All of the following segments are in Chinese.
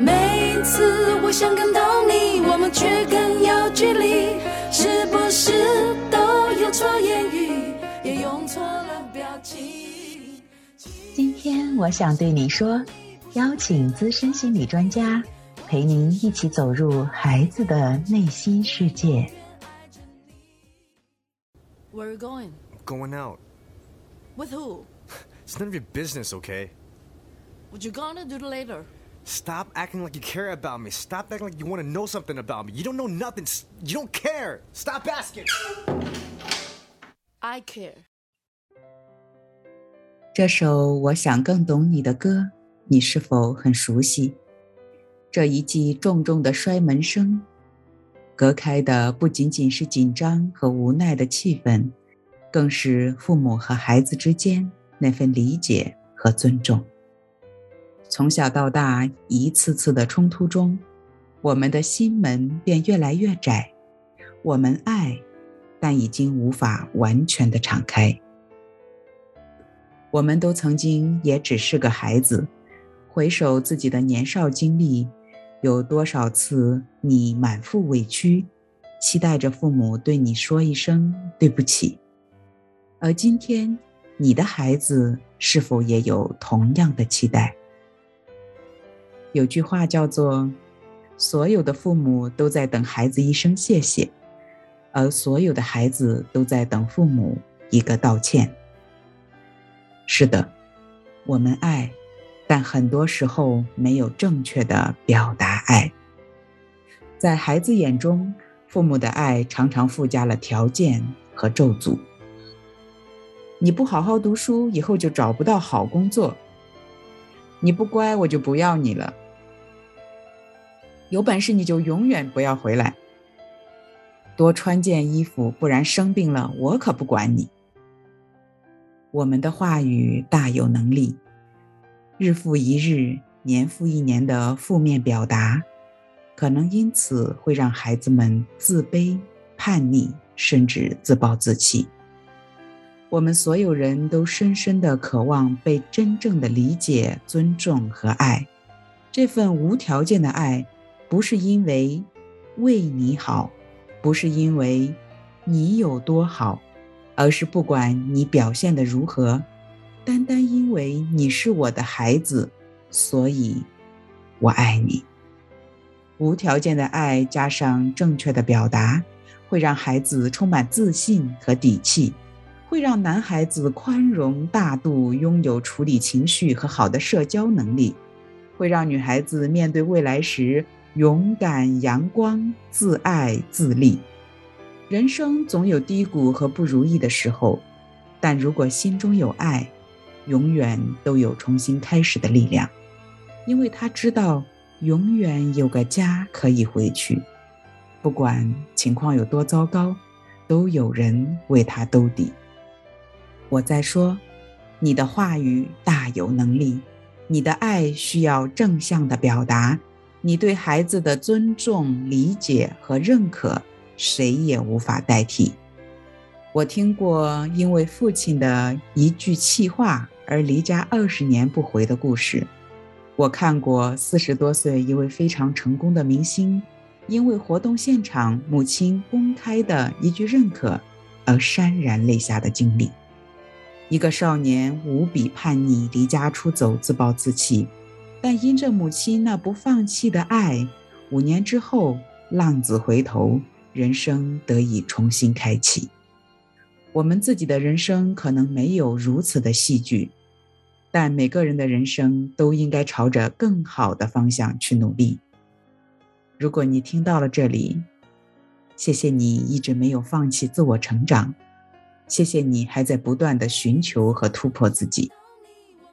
每一次我想看到你，我们却更有距离，是不是都有错言语，也用错了表情？今天我想对你说，邀请资深心理专家陪您一起走入孩子的内心世界。Where are you going? Going out. With who? It's none of your business, okay? What you gonna do later? Stop acting like you care about me. Stop acting like you want to know something about me. You don't know nothing. S- You don't care. Stop asking. I care. 这首《我想更懂你》的歌，你是否很熟悉？这一记重重的摔门声，隔开的不仅仅是紧张和无奈的气氛，更是父母和孩子之间那份理解和尊重。从小到大，一次次的冲突中，我们的心门便越来越窄。我们爱，但已经无法完全的敞开。我们都曾经也只是个孩子，回首自己的年少经历，有多少次你满腹委屈，期待着父母对你说一声对不起？而今天，你的孩子是否也有同样的期待？有句话叫做：“所有的父母都在等孩子一声谢谢，而所有的孩子都在等父母一个道歉。”是的，我们爱，但很多时候没有正确的表达爱。在孩子眼中，父母的爱常常附加了条件和咒诅。你不好好读书，以后就找不到好工作；你不乖，我就不要你了。有本事你就永远不要回来。多穿件衣服，不然生病了我可不管你。我们的话语大有能力，日复一日、年复一年的负面表达，可能因此会让孩子们自卑、叛逆，甚至自暴自弃。我们所有人都深深的渴望被真正的理解、尊重和爱。这份无条件的爱，不是因为为你好，不是因为你有多好。而是不管你表现的如何，单单因为你是我的孩子，所以我爱你。无条件的爱加上正确的表达，会让孩子充满自信和底气，会让男孩子宽容大度，拥有处理情绪和好的社交能力，会让女孩子面对未来时勇敢、阳光、自爱、自立。人生总有低谷和不如意的时候，但如果心中有爱，永远都有重新开始的力量，因为他知道永远有个家可以回去，不管情况有多糟糕，都有人为他兜底。我在说，你的话语大有能力，你的爱需要正向的表达，你对孩子的尊重、理解和认可。谁也无法代替。我听过因为父亲的一句气话而离家二十年不回的故事。我看过四十多岁一位非常成功的明星，因为活动现场母亲公开的一句认可而潸然泪下的经历。一个少年无比叛逆，离家出走，自暴自弃，但因着母亲那不放弃的爱，五年之后浪子回头。人生得以重新开启。我们自己的人生可能没有如此的戏剧，但每个人的人生都应该朝着更好的方向去努力。如果你听到了这里，谢谢你一直没有放弃自我成长，谢谢你还在不断的寻求和突破自己。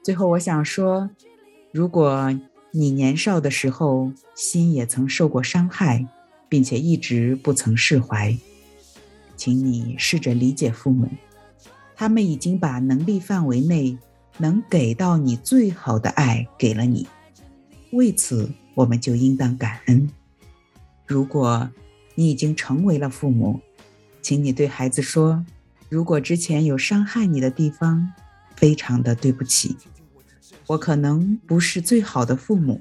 最后，我想说，如果你年少的时候心也曾受过伤害。并且一直不曾释怀，请你试着理解父母，他们已经把能力范围内能给到你最好的爱给了你，为此我们就应当感恩。如果你已经成为了父母，请你对孩子说：“如果之前有伤害你的地方，非常的对不起，我可能不是最好的父母，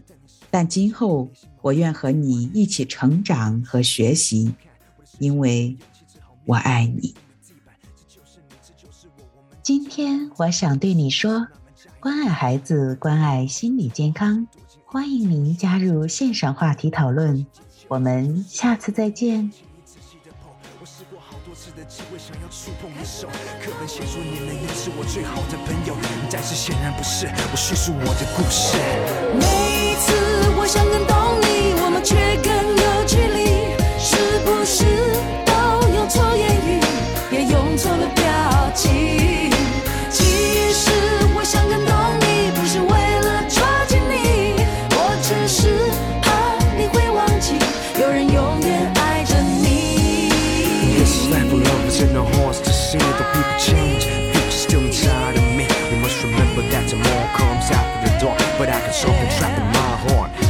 但今后我愿和你一起成长和学习，因为我爱你。今天我想对你说，关爱孩子，关爱心理健康。欢迎您加入线上话题讨论，我们下次再见。多次的机会，想要触碰你手。课本写说你能也是我最好的朋友，但是显然不是。我叙述我的故事。每一次我想更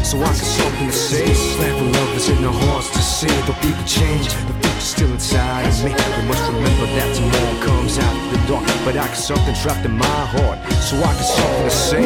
so I can something to say. Lack of love is in the hearts to see. The people change, the future's still inside of me. We must remember that tomorrow comes out of the dark. But I got something trapped in my heart, so I can something to say.